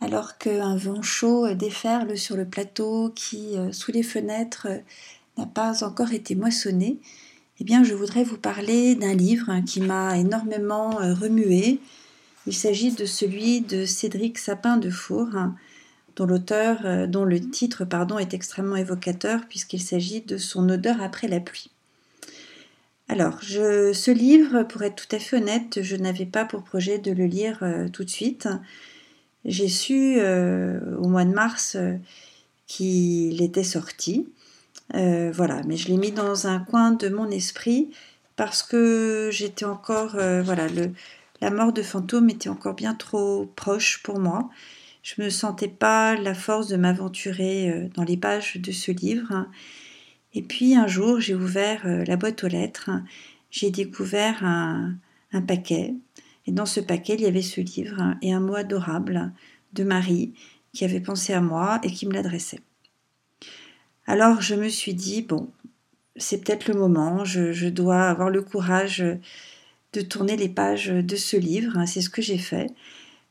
alors qu'un vent chaud déferle sur le plateau qui, euh, sous les fenêtres, euh, n'a pas encore été moissonné, eh bien, je voudrais vous parler d'un livre qui m'a énormément euh, remué. Il s'agit de celui de Cédric Sapin de Four, dont l'auteur, dont le titre, pardon, est extrêmement évocateur puisqu'il s'agit de son odeur après la pluie. Alors, ce livre, pour être tout à fait honnête, je n'avais pas pour projet de le lire tout de suite. J'ai su euh, au mois de mars euh, qu'il était sorti. Euh, voilà, mais je l'ai mis dans un coin de mon esprit parce que j'étais encore, voilà, le, la mort de fantôme était encore bien trop proche pour moi. Je me sentais pas la force de m'aventurer dans les pages de ce livre. Et puis un jour, j'ai ouvert la boîte aux lettres. J'ai découvert un paquet et dans ce paquet, il y avait ce livre et un mot adorable de Marie qui avait pensé à moi et qui me l'adressait. Alors je me suis dit, bon, c'est peut-être le moment, je, dois avoir le courage de tourner les pages de ce livre, c'est ce que j'ai fait.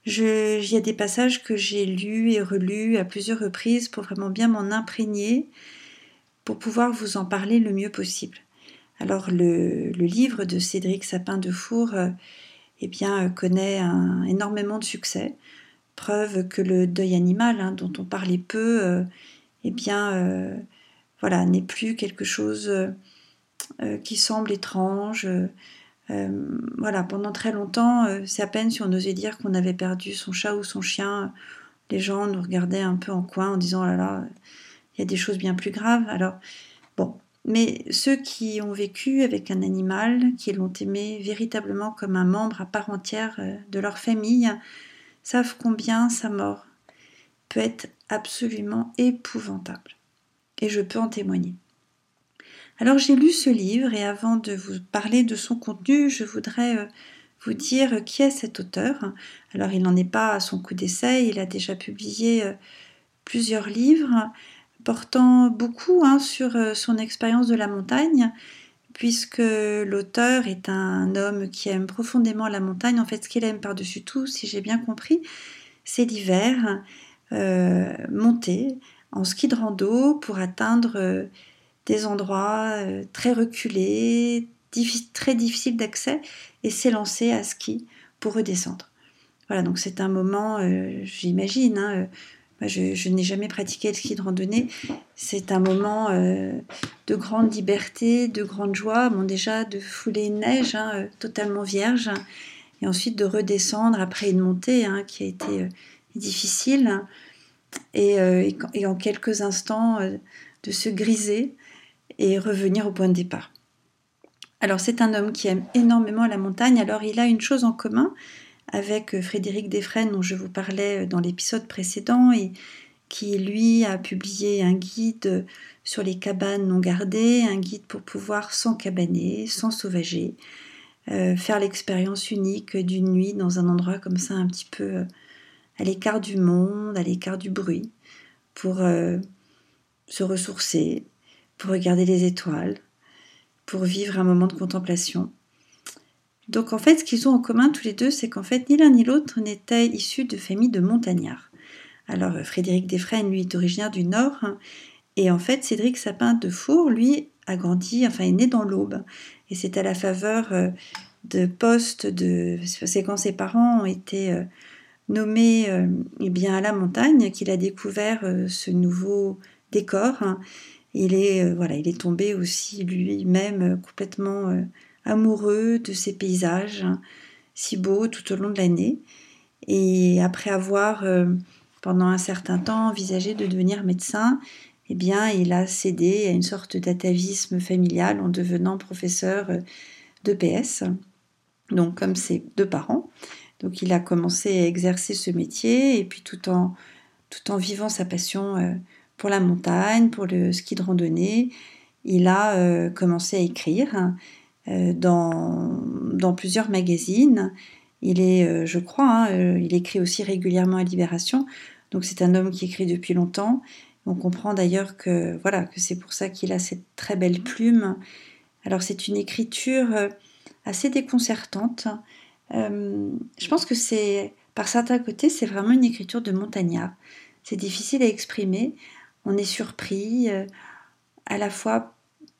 il y a des passages que j'ai lus et relus à plusieurs reprises pour vraiment bien m'en imprégner, pour pouvoir vous en parler le mieux possible. Alors le, le livre de Cédric Sapin de Four eh bien, euh, connaît un, énormément de succès. Preuve que le deuil animal, hein, dont on parlait peu, euh, eh bien, euh, voilà, n'est plus quelque chose qui semble étrange. voilà, pendant très longtemps, c'est à peine si on osait dire qu'on avait perdu son chat ou son chien. Les gens nous regardaient un peu en coin en disant oh là là, il y a des choses bien plus graves. Alors, mais ceux qui ont vécu avec un animal, qui l'ont aimé véritablement comme un membre à part entière euh, de leur famille, savent combien sa mort peut être absolument épouvantable. Et je peux en témoigner. Alors j'ai lu ce livre et avant de vous parler de son contenu, je voudrais euh, vous dire qui est cet auteur. Alors il n'en est pas à son coup d'essai, il a déjà publié euh, plusieurs livres portant beaucoup hein, sur euh, son expérience de la montagne, puisque l'auteur est un homme qui aime profondément la montagne. En fait, ce qu'il aime par-dessus tout, si j'ai bien compris, c'est l'hiver, euh, monter en ski de rando pour atteindre euh, des endroits très reculés, très difficiles d'accès, et s'élancer à ski pour redescendre. Voilà, donc c'est un moment, j'imagine, hein, je, n'ai jamais pratiqué le ski de randonnée. C'est un moment euh, de grande liberté, de grande joie. Bon, déjà de fouler une neige hein, euh, totalement vierge, et ensuite de redescendre après une montée hein, qui a été euh, difficile, et, et, en quelques instants de se griser et revenir au point de départ. Alors c'est un homme qui aime énormément la montagne. Alors il a une chose en commun, avec euh, Frédéric Desfresnes dont je vous parlais euh, dans l'épisode précédent et qui lui a publié un guide sur les cabanes non gardées, un guide pour pouvoir s'encabaner, sans sauvager, euh, faire l'expérience unique d'une nuit dans un endroit comme ça un petit peu à l'écart du monde, à l'écart du bruit, pour se ressourcer, pour regarder les étoiles, pour vivre un moment de contemplation. Donc en fait, ce qu'ils ont en commun tous les deux, c'est qu'en fait, ni l'un ni l'autre n'était issu de familles de montagnards. Alors euh, Frédéric Desfresnes, lui, est originaire du Nord, hein, et en fait, Cédric Sapin de Four, lui, a grandi, enfin, est né dans l'Aube, et c'est à la faveur euh, de postes de, c'est quand ses parents ont été euh, nommés eh bien à la montagne qu'il a découvert ce nouveau décor. Hein. Il est voilà, il est tombé aussi lui-même complètement amoureux de ces paysages si beaux tout au long de l'année. Et après avoir, euh, pendant un certain temps, envisagé de devenir médecin, eh bien, il a cédé à une sorte d'atavisme familial en devenant professeur euh, de PS, donc comme ses deux parents. Donc il a commencé à exercer ce métier et puis tout en, tout en vivant sa passion pour la montagne, pour le ski de randonnée, il a commencé à écrire dans, dans plusieurs magazines. Il est, je crois, hein, il écrit aussi régulièrement à Libération. Donc c'est un homme qui écrit depuis longtemps. On comprend d'ailleurs que voilà que c'est pour ça qu'il a cette très belle plume. Alors c'est une écriture euh, assez déconcertante. Euh, je pense que c'est par certains côtés c'est vraiment une écriture de montagnard. C'est difficile à exprimer. On est surpris. Euh, à la fois,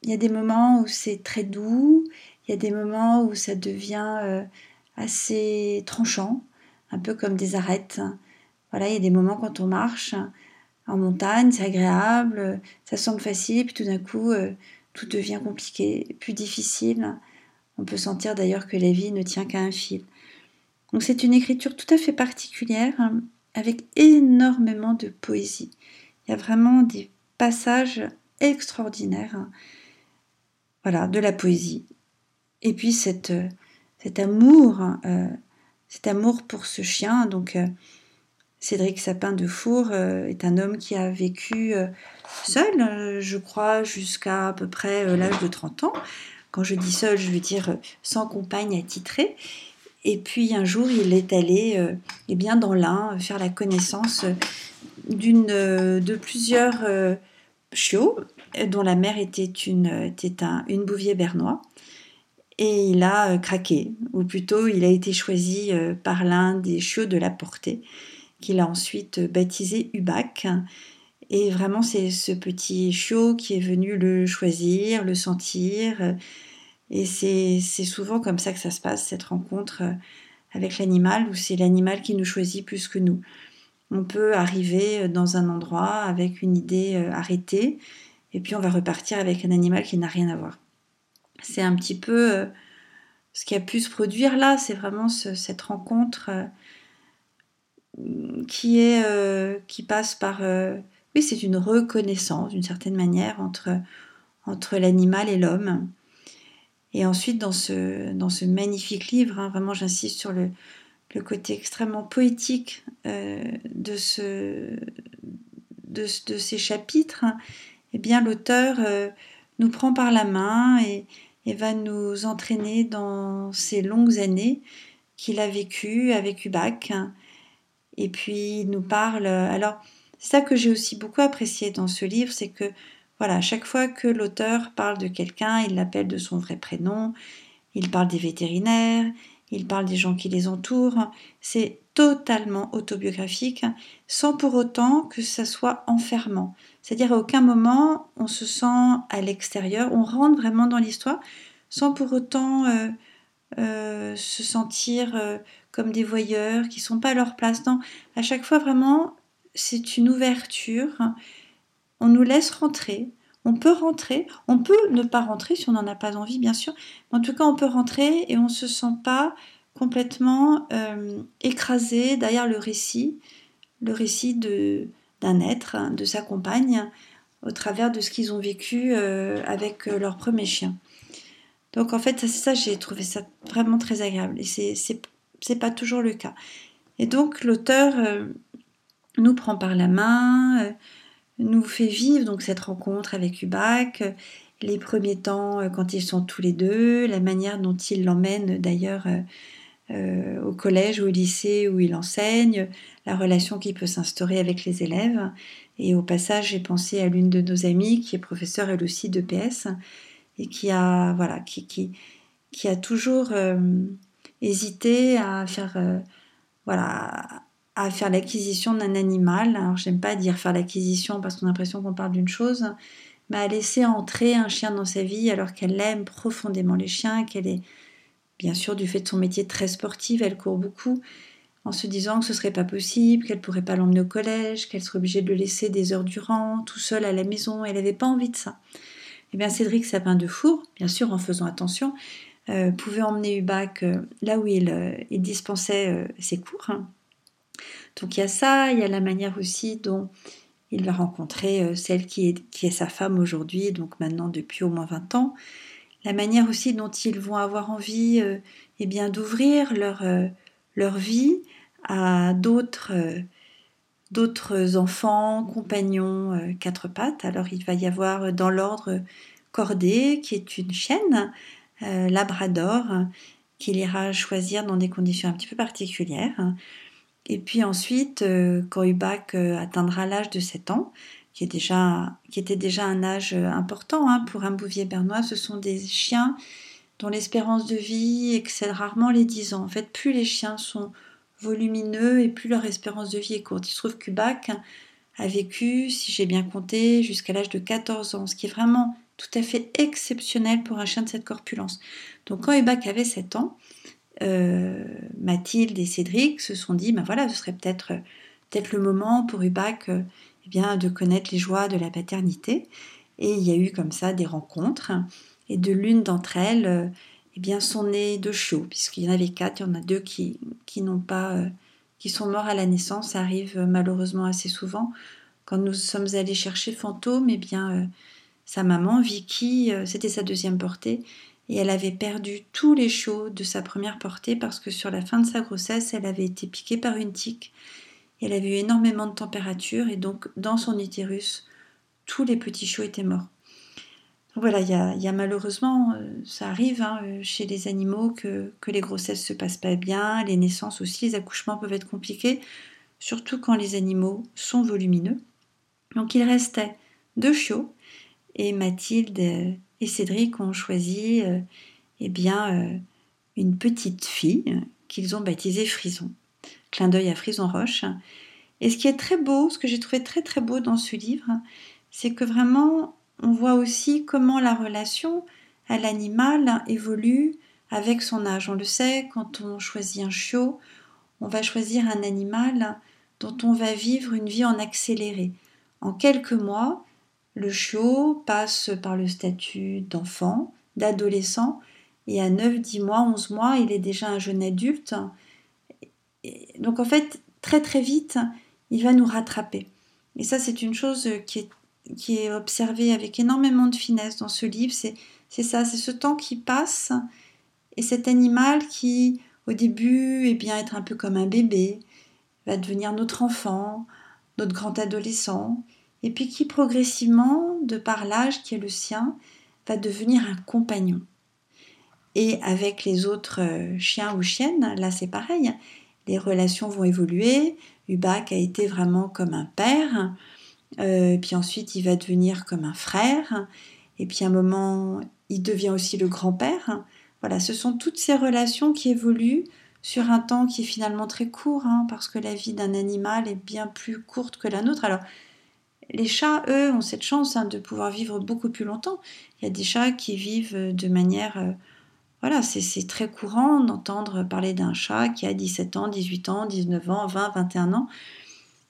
il y a des moments où c'est très doux. Il y a des moments où ça devient assez tranchant, un peu comme des arêtes. Voilà, il y a des moments quand on marche en montagne, c'est agréable, ça semble facile, puis tout d'un coup, euh, tout devient compliqué, plus difficile. On peut sentir d'ailleurs que la vie ne tient qu'à un fil. Donc c'est une écriture tout à fait particulière, avec énormément de poésie. Il y a vraiment des passages extraordinaires. Voilà, de la poésie. Et puis cette, cet amour, euh, cet amour pour ce chien, donc euh, Cédric Sapin de Four euh, est un homme qui a vécu euh, seul, euh, je crois, jusqu'à à peu près l'âge de 30 ans. Quand je dis seul, je veux dire sans compagne attitrée. Et puis un jour, il est allé eh bien, dans l'Ain faire la connaissance d'une, de plusieurs chiots dont la mère était une, était un, une bouvier bernois. Et il a craqué, ou plutôt il a été choisi par l'un des chiots de la portée qu'il a ensuite baptisé Ubac. Et vraiment, c'est ce petit chiot qui est venu le choisir, le sentir. Et c'est souvent comme ça que ça se passe, cette rencontre avec l'animal, où c'est l'animal qui nous choisit plus que nous. On peut arriver dans un endroit avec une idée euh, arrêtée, et puis on va repartir avec un animal qui n'a rien à voir. C'est un petit peu euh, ce qui a pu se produire là, c'est vraiment cette rencontre euh, qui est euh, qui passe par euh, oui c'est une reconnaissance d'une certaine manière entre entre l'animal et l'homme et ensuite dans ce dans ce magnifique livre hein, vraiment j'insiste sur le, le côté extrêmement poétique euh, de ce de, ces chapitres eh bien l'auteur nous prend par la main et, va nous entraîner dans ces longues années qu'il a vécues avec Ubac et puis il nous parle. Alors, c'est ça que j'ai aussi beaucoup apprécié dans ce livre, c'est que voilà, chaque fois que l'auteur parle de quelqu'un, il l'appelle de son vrai prénom, il parle des vétérinaires, il parle des gens qui les entourent. C'est totalement autobiographique, sans pour autant que ça soit enfermant. C'est-à-dire à aucun moment on se sent à l'extérieur, on rentre vraiment dans l'histoire, sans pour autant euh, euh, se sentir euh, comme des voyeurs qui sont pas à leur place. Non, à chaque fois vraiment, c'est une ouverture. On nous laisse rentrer. On peut rentrer. On peut ne pas rentrer si on n'en a pas envie, bien sûr. Mais en tout cas, on peut rentrer et on se sent pas complètement euh, écrasé derrière le récit, le récit d'un être, hein, de sa compagne, au travers de ce qu'ils ont vécu euh, avec euh, leur premier chien. Donc en fait, ça, j'ai trouvé ça vraiment très agréable. Et c'est c'est pas toujours le cas. Et donc l'auteur nous prend par la main, nous fait vivre donc cette rencontre avec Ubac, les premiers temps euh, quand ils sont tous les deux, la manière dont il l'emmène d'ailleurs au collège ou au lycée où il enseigne, la relation qui peut s'instaurer avec les élèves. Et au passage, j'ai pensé à l'une de nos amies qui est professeure elle aussi de PS et qui a voilà qui, qui, qui a toujours hésiter à faire, euh, voilà, à faire l'acquisition d'un animal. Alors, j'aime pas dire faire l'acquisition parce qu'on a l'impression qu'on parle d'une chose, mais à laisser entrer un chien dans sa vie alors qu'elle aime profondément les chiens, qu'elle est, bien sûr, du fait de son métier très sportive, elle court beaucoup, en se disant que ce serait pas possible, qu'elle pourrait pas l'emmener au collège, qu'elle serait obligée de le laisser des heures durant, tout seul à la maison. Elle n'avait pas envie de ça. Eh bien, Cédric Sapin de Four, bien sûr en faisant attention, euh, pouvait emmener Ubac euh, là où il, euh, dispensait ses cours. Donc il y a ça, il y a la manière aussi dont il va rencontrer celle qui est, sa femme aujourd'hui, donc maintenant depuis au moins 20 ans. La manière aussi dont ils vont avoir envie eh bien d'ouvrir leur, leur vie à d'autres enfants, compagnons, quatre pattes. Alors il va y avoir dans l'ordre Cordée, qui est une chienne, Labrador, qu'il ira choisir dans des conditions un petit peu particulières. Et puis ensuite, quand Hubac atteindra l'âge de 7 ans, qui, était déjà un âge important hein, pour un bouvier bernois. Ce sont des chiens dont l'espérance de vie excède rarement les 10 ans. En fait, plus les chiens sont volumineux et plus leur espérance de vie est courte. Il se trouve qu'Ubac a vécu, si j'ai bien compté, jusqu'à l'âge de 14 ans, ce qui est vraiment tout à fait exceptionnel pour un chien de cette corpulence. Donc quand Ubac avait 7 ans, euh, Mathilde et Cédric se sont dit, ben voilà, ce serait peut-être peut-être le moment pour Ubac euh, eh bien, de connaître les joies de la paternité. Et il y a eu comme ça des rencontres. Et de l'une d'entre elles, euh, eh bien, sont nés deux chiots, puisqu'il y en avait quatre, il y en a deux qui, qui n'ont pas, euh, qui sont morts à la naissance. Ça arrive malheureusement assez souvent. Quand nous sommes allés chercher Fantôme, eh bien, sa maman, Vicky, c'était sa deuxième portée, et elle avait perdu tous les chiots de sa première portée parce que sur la fin de sa grossesse, elle avait été piquée par une tique elle avait eu énormément de température et donc dans son utérus, tous les petits chiots étaient morts. voilà, il y a, malheureusement, euh, ça arrive hein, euh, chez les animaux que, les grossesses se passent pas bien, les naissances aussi, les accouchements peuvent être compliqués, surtout quand les animaux sont volumineux. Donc il restait deux chiots et Mathilde et Cédric ont choisi eh bien, une petite fille qu'ils ont baptisée Frison clin d'œil à Frison Roche. Et ce qui est très beau, ce que j'ai trouvé très très beau dans ce livre, c'est que vraiment on voit aussi comment la relation à l'animal évolue avec son âge. On le sait, quand on choisit un chiot, on va choisir un animal dont on va vivre une vie en accéléré. En quelques mois, le chiot passe par le statut d'enfant, d'adolescent, et à 9, 10 mois, 11 mois, il est déjà un jeune adulte donc en fait, très très vite, il va nous rattraper. Et ça, c'est une chose qui est, observée avec énormément de finesse dans ce livre. C'est ça, c'est ce temps qui passe et cet animal qui, au début, est bien être un peu comme un bébé, va devenir notre enfant, notre grand adolescent, et puis qui progressivement, de par l'âge qui est le sien, va devenir un compagnon. Et avec les autres chiens ou chiennes, là c'est pareil, les relations vont évoluer. Hubac a été vraiment comme un père, euh, puis ensuite il va devenir comme un frère, et puis à un moment il devient aussi le grand-père. Voilà, ce sont toutes ces relations qui évoluent sur un temps qui est finalement très court, hein, parce que la vie d'un animal est bien plus courte que la nôtre. Alors, les chats, eux, ont cette chance hein, de pouvoir vivre beaucoup plus longtemps. Il y a des chats qui vivent de manière euh, voilà, c'est très courant d'entendre parler d'un chat qui a 17 ans, 18 ans, 19 ans, 20, 21 ans.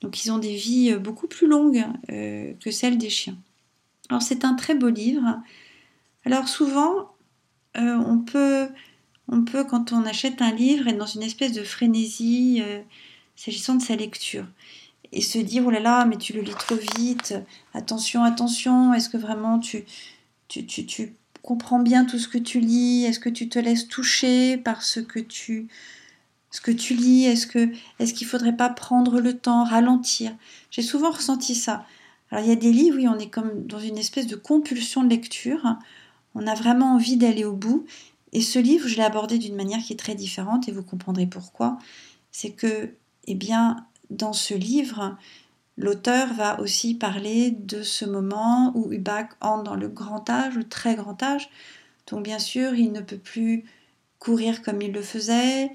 Donc ils ont des vies euh, beaucoup plus longues euh, que celles des chiens. Alors c'est un très beau livre. Alors souvent, euh, on, peut, on peut, quand on achète un livre, être dans une espèce de frénésie s'agissant de sa lecture. Et se dire, oh là là, mais tu le lis trop vite, attention, attention, est-ce que vraiment tu, tu, tu, tu comprends bien tout ce que tu lis? Est-ce que tu te laisses toucher par ce que tu, ce que tu lis? Est-ce que est-ce qu'il faudrait pas prendre le temps, ralentir? J'ai souvent ressenti ça. Alors il y a des livres, oui, on est comme dans une espèce de compulsion de lecture. On a vraiment envie d'aller au bout. Et ce livre, je l'ai abordé d'une manière qui est très différente et vous comprendrez pourquoi. C'est que, eh bien, dans ce livre, L'auteur va aussi parler de ce moment où Hubac entre dans le grand âge, le très grand âge. Donc bien sûr, il ne peut plus courir comme il le faisait.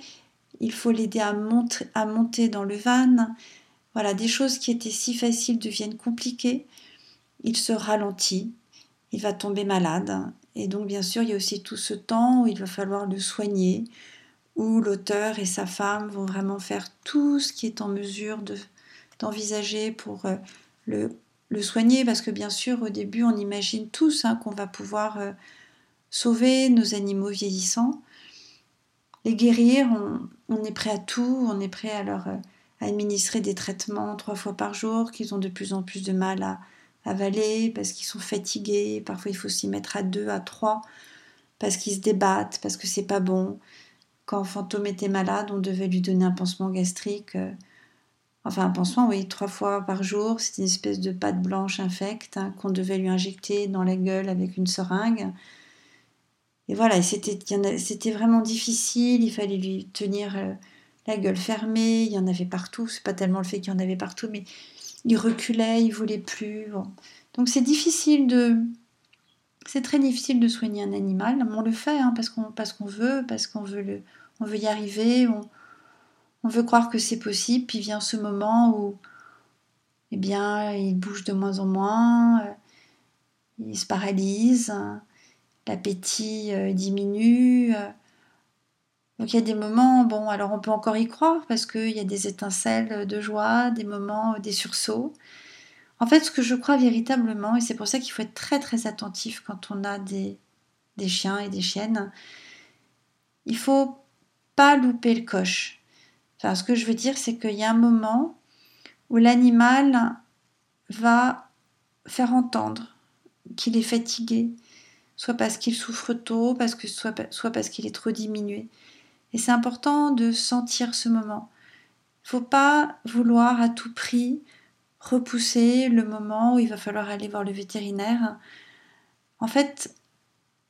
Il faut l'aider à, à, monter dans le van. Voilà, des choses qui étaient si faciles deviennent compliquées. Il se ralentit, il va tomber malade. Et donc bien sûr, il y a aussi tout ce temps où il va falloir le soigner, où l'auteur et sa femme vont vraiment faire tout ce qui est en mesure de, d'envisager pour euh, le, le, soigner, parce que bien sûr, au début, on imagine tous hein, qu'on va pouvoir euh, sauver nos animaux vieillissants, les guérir, on, est prêt à tout, on est prêt à leur euh, administrer des traitements trois fois par jour, qu'ils ont de plus en plus de mal à avaler, parce qu'ils sont fatigués, parfois il faut s'y mettre à deux, à trois, parce qu'ils se débattent, parce que c'est pas bon. Quand Fantôme était malade, on devait lui donner un pansement gastrique. Euh, enfin, un pansement, oui, trois fois par jour. C'était une espèce de pâte blanche infecte hein, qu'on devait lui injecter dans la gueule avec une seringue. Et voilà, c'était vraiment difficile. Il fallait lui tenir euh, la gueule fermée. Il y en avait partout. C'est pas tellement le fait qu'il y en avait partout, mais il reculait, il voulait plus. Donc c'est difficile de, c'est très difficile de soigner un animal. On le fait hein, parce qu'on veut, parce qu'on veut le, on veut y arriver, on, veut croire que c'est possible. Puis vient ce moment où, eh bien, il bouge de moins en moins, euh, il se paralyse, hein, l'appétit euh, diminue. Euh. Donc il y a des moments, bon, alors on peut encore y croire parce qu'il y a des étincelles de joie, des moments, des sursauts. En fait, ce que je crois véritablement, et c'est pour ça qu'il faut être très très attentif quand on a des, des chiens et des chiennes, il faut pas louper le coche. Enfin, ce que je veux dire, c'est qu'il y a un moment où l'animal va faire entendre qu'il est fatigué, soit parce qu'il souffre tôt, parce que soit, soit parce qu'il est trop diminué. Et c'est important de sentir ce moment. Il ne faut pas vouloir à tout prix repousser le moment où il va falloir aller voir le vétérinaire. En fait,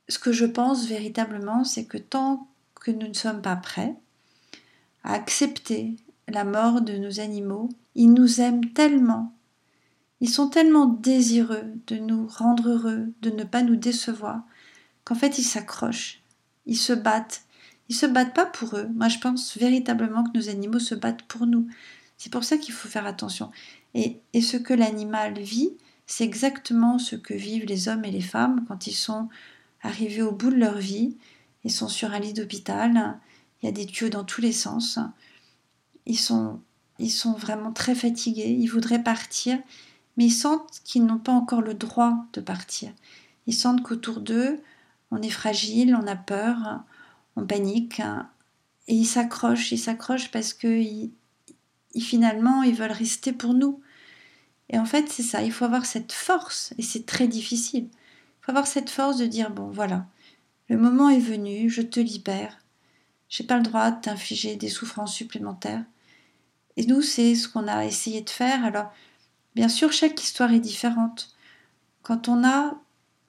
ce que je pense véritablement, c'est que tant que nous ne sommes pas prêts à accepter la mort de nos animaux, ils nous aiment tellement, ils sont tellement désireux de nous rendre heureux, de ne pas nous décevoir, qu'en fait ils s'accrochent, ils se battent. Ils se battent pas pour eux. Moi, je pense véritablement que nos animaux se battent pour nous. C'est pour ça qu'il faut faire attention. Et, ce que l'animal vit, c'est exactement ce que vivent les hommes et les femmes quand ils sont arrivés au bout de leur vie ils sont sur un lit d'hôpital, il y a des tuyaux dans tous les sens. Ils sont, ils sont vraiment très fatigués, ils voudraient partir, mais ils sentent qu'ils n'ont pas encore le droit de partir. Ils sentent qu'autour d'eux, on est fragile, on a peur, on panique, et ils s'accrochent, ils s'accrochent parce que finalement, ils veulent rester pour nous. Et en fait, c'est ça, il faut avoir cette force, et c'est très difficile. Il faut avoir cette force de dire, bon, voilà, le moment est venu, je te libère. J'ai pas le droit de t'infliger des souffrances supplémentaires. Et nous, c'est ce qu'on a essayé de faire. Alors, bien sûr, chaque histoire est différente. Quand on n'a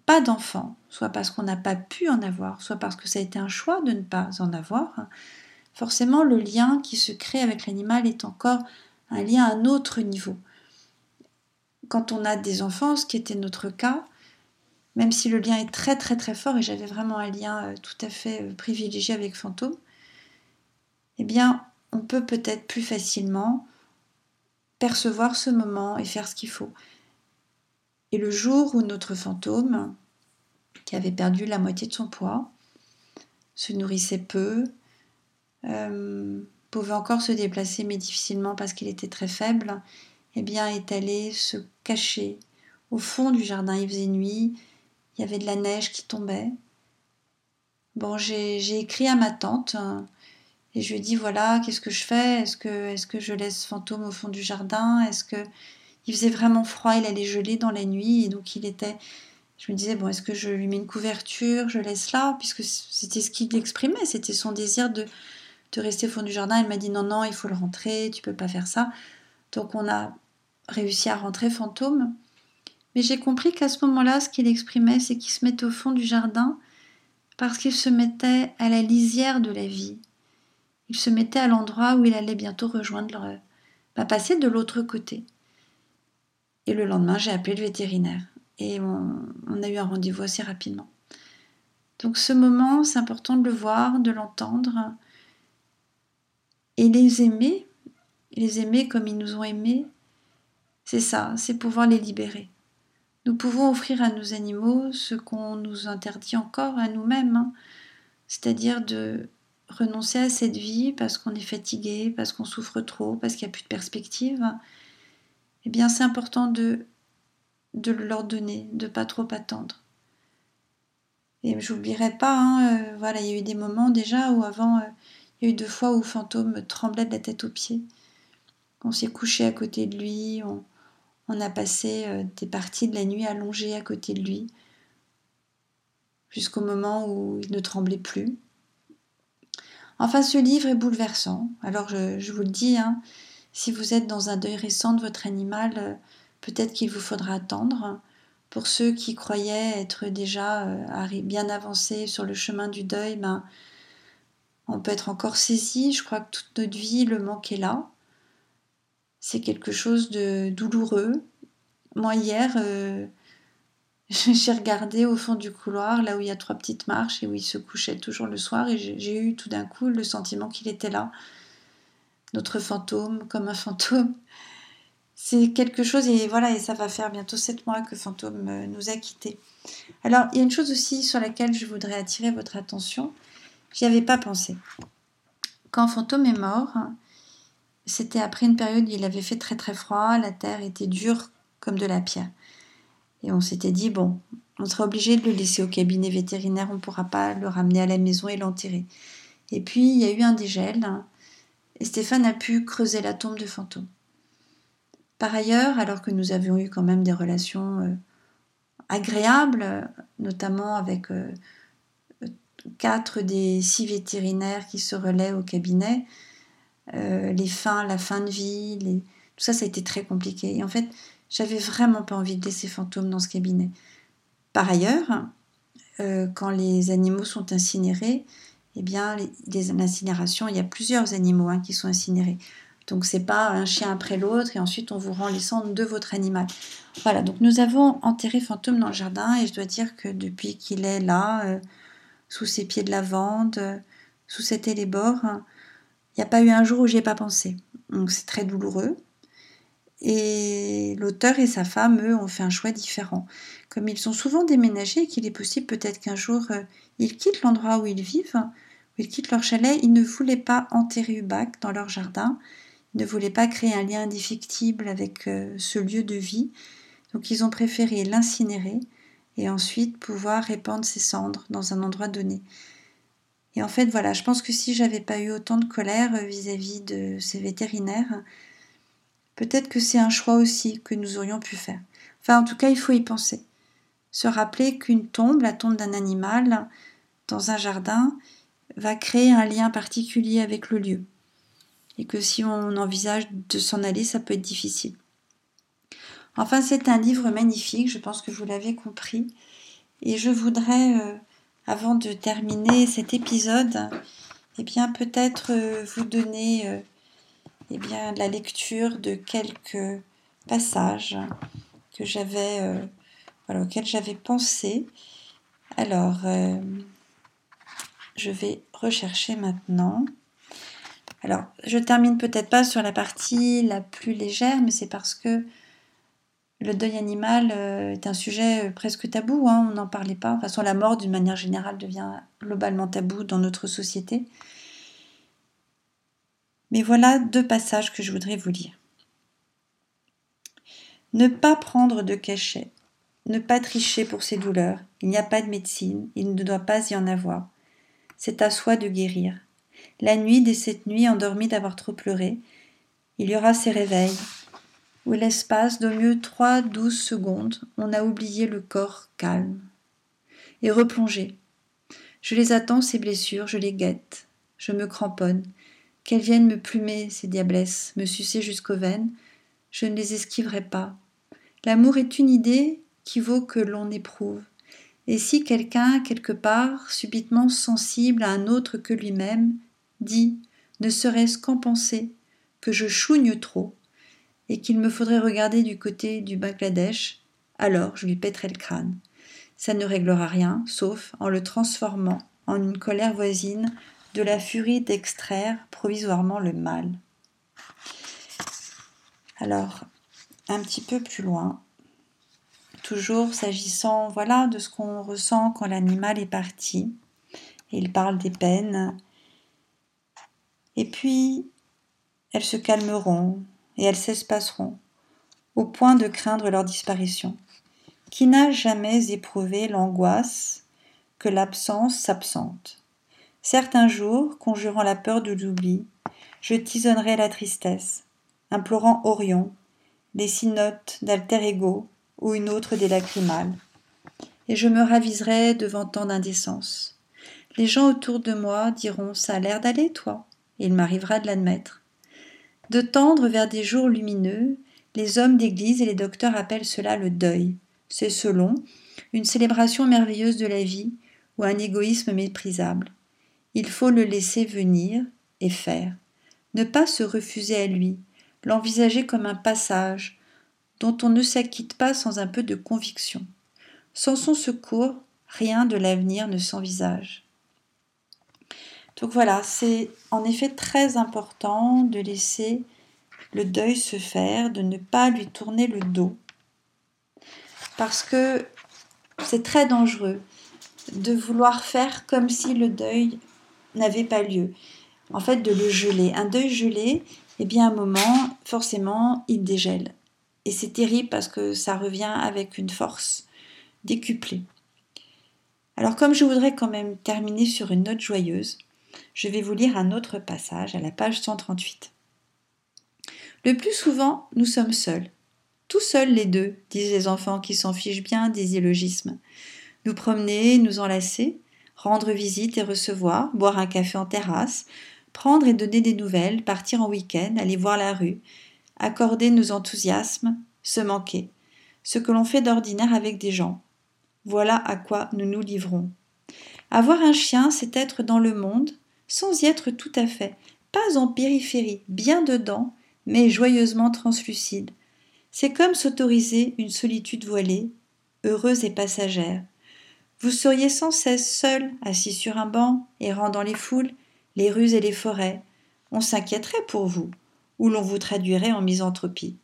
pas d'enfant, soit parce qu'on n'a pas pu en avoir, soit parce que ça a été un choix de ne pas en avoir, forcément le lien qui se crée avec l'animal est encore un lien à un autre niveau. Quand on a des enfants, ce qui était notre cas, même si le lien est très très très fort et j'avais vraiment un lien euh, tout à fait euh, privilégié avec Fantôme, eh bien, on peut peut-être plus facilement percevoir ce moment et faire ce qu'il faut. Et le jour où notre fantôme, qui avait perdu la moitié de son poids, se nourrissait peu, euh, pouvait encore se déplacer mais difficilement parce qu'il était très faible, eh bien est allé se cacher au fond du jardin. Il faisait nuit, il y avait de la neige qui tombait. Bon, j'ai écrit à ma tante hein, et je lui ai dit voilà, qu'est-ce que je fais? Est-ce que, est que je laisse fantôme au fond du jardin? Est-ce que il faisait vraiment froid Il allait geler dans la nuit et donc il était. Je me disais bon, est-ce que je lui mets une couverture? Je laisse là puisque c'était ce qu'il exprimait, c'était son désir de, de rester au fond du jardin. Elle m'a dit non non, il faut le rentrer, tu peux pas faire ça. Donc on a réussi à rentrer fantôme. Mais j'ai compris qu'à ce moment-là, ce qu'il exprimait, c'est qu'il se mettait au fond du jardin parce qu'il se mettait à la lisière de la vie. Il se mettait à l'endroit où il allait bientôt rejoindre, va bah, passer de l'autre côté. Et le lendemain, j'ai appelé le vétérinaire et on, on a eu un rendez-vous assez rapidement. Donc ce moment, c'est important de le voir, de l'entendre et les aimer, les aimer comme ils nous ont aimés. C'est ça, c'est pouvoir les libérer. Nous pouvons offrir à nos animaux ce qu'on nous interdit encore à nous-mêmes, hein. c'est-à-dire de renoncer à cette vie parce qu'on est fatigué, parce qu'on souffre trop, parce qu'il n'y a plus de perspective. Eh bien, c'est important de, de leur donner, de pas trop attendre. Et j'oublierai pas, hein, euh, voilà, il y a eu des moments déjà où avant, euh, il y a eu deux fois où Fantôme tremblait de la tête aux pieds. On s'est couché à côté de lui, on, a passé euh, des parties de la nuit allongées à côté de lui, jusqu'au moment où il ne tremblait plus. Enfin, ce livre est bouleversant. Alors, je, vous le dis, hein, si vous êtes dans un deuil récent de votre animal, euh, peut-être qu'il vous faudra attendre. Pour ceux qui croyaient être déjà euh, bien avancés sur le chemin du deuil, ben, on peut être encore saisi. Je crois que toute notre vie, le manque est là. C'est quelque chose de douloureux. Moi, hier, euh, j'ai regardé au fond du couloir, là où il y a trois petites marches et où il se couchait toujours le soir, et j'ai eu tout d'un coup le sentiment qu'il était là. Notre fantôme, comme un fantôme c'est quelque chose, et voilà, et ça va faire bientôt sept mois que Fantôme euh, nous a quittés. Alors, il y a une chose aussi sur laquelle je voudrais attirer votre attention. J'y avais pas pensé. Quand Fantôme est mort, c'était après une période où il avait fait très très froid, la terre était dure comme de la pierre. Et on s'était dit, bon, on sera obligé de le laisser au cabinet vétérinaire, on ne pourra pas le ramener à la maison et l'enterrer. Et puis, il y a eu un dégel, et Stéphane a pu creuser la tombe de Fantôme. Par ailleurs, alors que nous avions eu quand même des relations euh, agréables, notamment avec euh, quatre des six vétérinaires qui se relaient au cabinet, euh, les fins, la fin de vie, tout ça, ça a été très compliqué. Et en fait, j'avais vraiment pas envie de laisser fantôme dans ce cabinet. Par ailleurs, quand les animaux sont incinérés, eh bien, l'incinération, il y a plusieurs animaux hein, qui sont incinérés. Donc c'est pas un chien après l'autre et ensuite on vous rend les cendres de votre animal. Voilà, donc nous avons enterré Fantôme dans le jardin et je dois dire que depuis qu'il est là, euh, sous ses pieds de lavande, sous cet élébore, il n'y a pas eu un jour où j'y ai pas pensé. Donc c'est très douloureux. Et l'auteur et sa femme, eux, ont fait un choix différent. Comme ils sont souvent déménagés et qu'il est possible peut-être qu'un jour euh, ils quittent l'endroit où ils vivent, où ils quittent leur chalet, ils ne voulaient pas enterrer Ubac dans leur jardin ne voulaient pas créer un lien indéfectible avec euh, ce lieu de vie, donc ils ont préféré l'incinérer et ensuite pouvoir répandre ses cendres dans un endroit donné. Et en fait, voilà, je pense que si j'avais pas eu autant de colère euh, vis-à-vis de ces vétérinaires, peut-être que c'est un choix aussi que nous aurions pu faire. Enfin, en tout cas, il faut y penser. Se rappeler qu'une tombe, la tombe d'un animal, dans un jardin, va créer un lien particulier avec le lieu et que si on envisage de s'en aller, ça peut être difficile. Enfin, c'est un livre magnifique, je pense que vous l'avez compris, et je voudrais, euh, avant de terminer cet épisode, eh bien peut-être euh, vous donner euh, eh bien la lecture de quelques passages que j'avais, voilà, auxquels j'avais pensé. Alors, je vais rechercher maintenant. Alors, je termine peut-être pas sur la partie la plus légère, mais c'est parce que le deuil animal euh, est un sujet euh, presque tabou, hein, on n'en parlait pas. De toute façon, la mort, d'une manière générale, devient globalement tabou dans notre société. Mais voilà deux passages que je voudrais vous lire. Ne pas prendre de cachet, ne pas tricher pour ses douleurs. Il n'y a pas de médecine, il ne doit pas y en avoir. C'est à soi de guérir. La nuit, dès cette nuit endormie d'avoir trop pleuré, il y aura ces réveils, où l'espace d'au mieux trois douze secondes, on a oublié le corps calme. Et replongé. Je les attends, ces blessures, je les guette, je me cramponne, qu'elles viennent me plumer, ces diablesses, me sucer jusqu'aux veines, je ne les esquiverai pas. L'amour est une idée qui vaut que l'on éprouve. Et si quelqu'un, quelque part, subitement sensible à un autre que lui-même, dit, ne serait-ce qu'en penser, que je chougne trop, et qu'il me faudrait regarder du côté du Bangladesh, alors je lui pèterai le crâne. Ça ne réglera rien, sauf en le transformant en une colère voisine de la furie d'extraire provisoirement le mal. Alors, un petit peu plus loin, toujours s'agissant voilà de ce qu'on ressent quand l'animal est parti. Il parle des peines et puis, elles se calmeront et elles s'espaceront, au point de craindre leur disparition. Qui n'a jamais éprouvé l'angoisse que l'absence s'absente? Certains jours, conjurant la peur de l'oubli, je tisonnerai la tristesse, implorant Orion, des synotes d'alter ego ou une autre des lacrymales, et je me raviserai devant tant d'indécence. Les gens autour de moi diront Ça a l'air d'aller, toi, et il m'arrivera de l'admettre. De tendre vers des jours lumineux, les hommes d'église et les docteurs appellent cela le deuil. C'est selon une célébration merveilleuse de la vie ou un égoïsme méprisable. Il faut le laisser venir et faire. Ne pas se refuser à lui, l'envisager comme un passage dont on ne s'acquitte pas sans un peu de conviction. Sans son secours, rien de l'avenir ne s'envisage. Donc voilà, c'est en effet très important de laisser le deuil se faire, de ne pas lui tourner le dos. Parce que c'est très dangereux de vouloir faire comme si le deuil n'avait pas lieu. En fait, de le geler. Un deuil gelé, eh bien, à un moment, forcément, il dégèle. Et c'est terrible parce que ça revient avec une force décuplée. Alors, comme je voudrais quand même terminer sur une note joyeuse, je vais vous lire un autre passage à la page 138. Le plus souvent, nous sommes seuls. Tout seuls les deux, disent les enfants qui s'en fichent bien des illogismes. Nous promener, nous enlacer, rendre visite et recevoir, boire un café en terrasse, prendre et donner des nouvelles, partir en week-end, aller voir la rue, accorder nos enthousiasmes, se manquer, ce que l'on fait d'ordinaire avec des gens. Voilà à quoi nous nous livrons. Avoir un chien, c'est être dans le monde, sans y être tout à fait, pas en périphérie, bien dedans, mais joyeusement translucide. C'est comme s'autoriser une solitude voilée, heureuse et passagère. Vous seriez sans cesse seul, assis sur un banc, errant dans les foules, les rues et les forêts. On s'inquiéterait pour vous, ou l'on vous traduirait en misanthropie.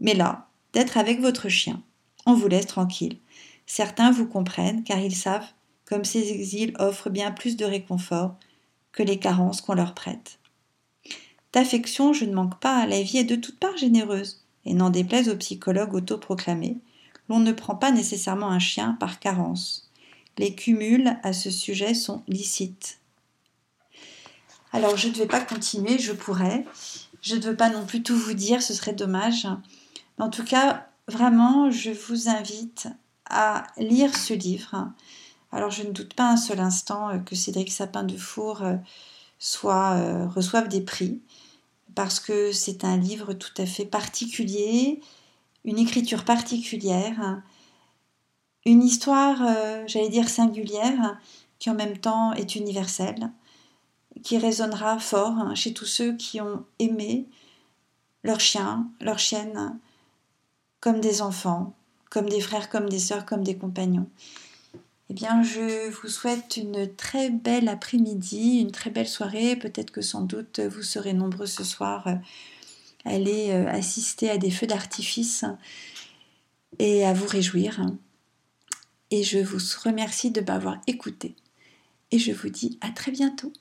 Mais là, d'être avec votre chien, on vous laisse tranquille. Certains vous comprennent car ils savent comme ces exils offrent bien plus de réconfort que les carences qu'on leur prête. D'affection, je ne manque pas, la vie est de toutes parts généreuse, et n'en déplaise aux psychologues autoproclamés, l'on ne prend pas nécessairement un chien par carence. Les cumuls à ce sujet sont licites. Alors je ne vais pas continuer, je pourrais. Je ne veux pas non plus tout vous dire, ce serait dommage. En tout cas, vraiment, je vous invite à lire ce livre. Alors je ne doute pas un seul instant que Cédric Sapin de Four euh, soit, euh, reçoive des prix, parce que c'est un livre tout à fait particulier, une écriture particulière, une histoire, euh, j'allais dire singulière, qui en même temps est universelle qui résonnera fort hein, chez tous ceux qui ont aimé leurs chiens, leurs chiennes, comme des enfants, comme des frères, comme des sœurs, comme des compagnons. Eh je vous souhaite une très belle après-midi, une très belle soirée. Peut-être que sans doute vous serez nombreux ce soir à aller euh, assister à des feux d'artifice et à vous réjouir. Et je vous remercie de m'avoir écouté. Et je vous dis à très bientôt.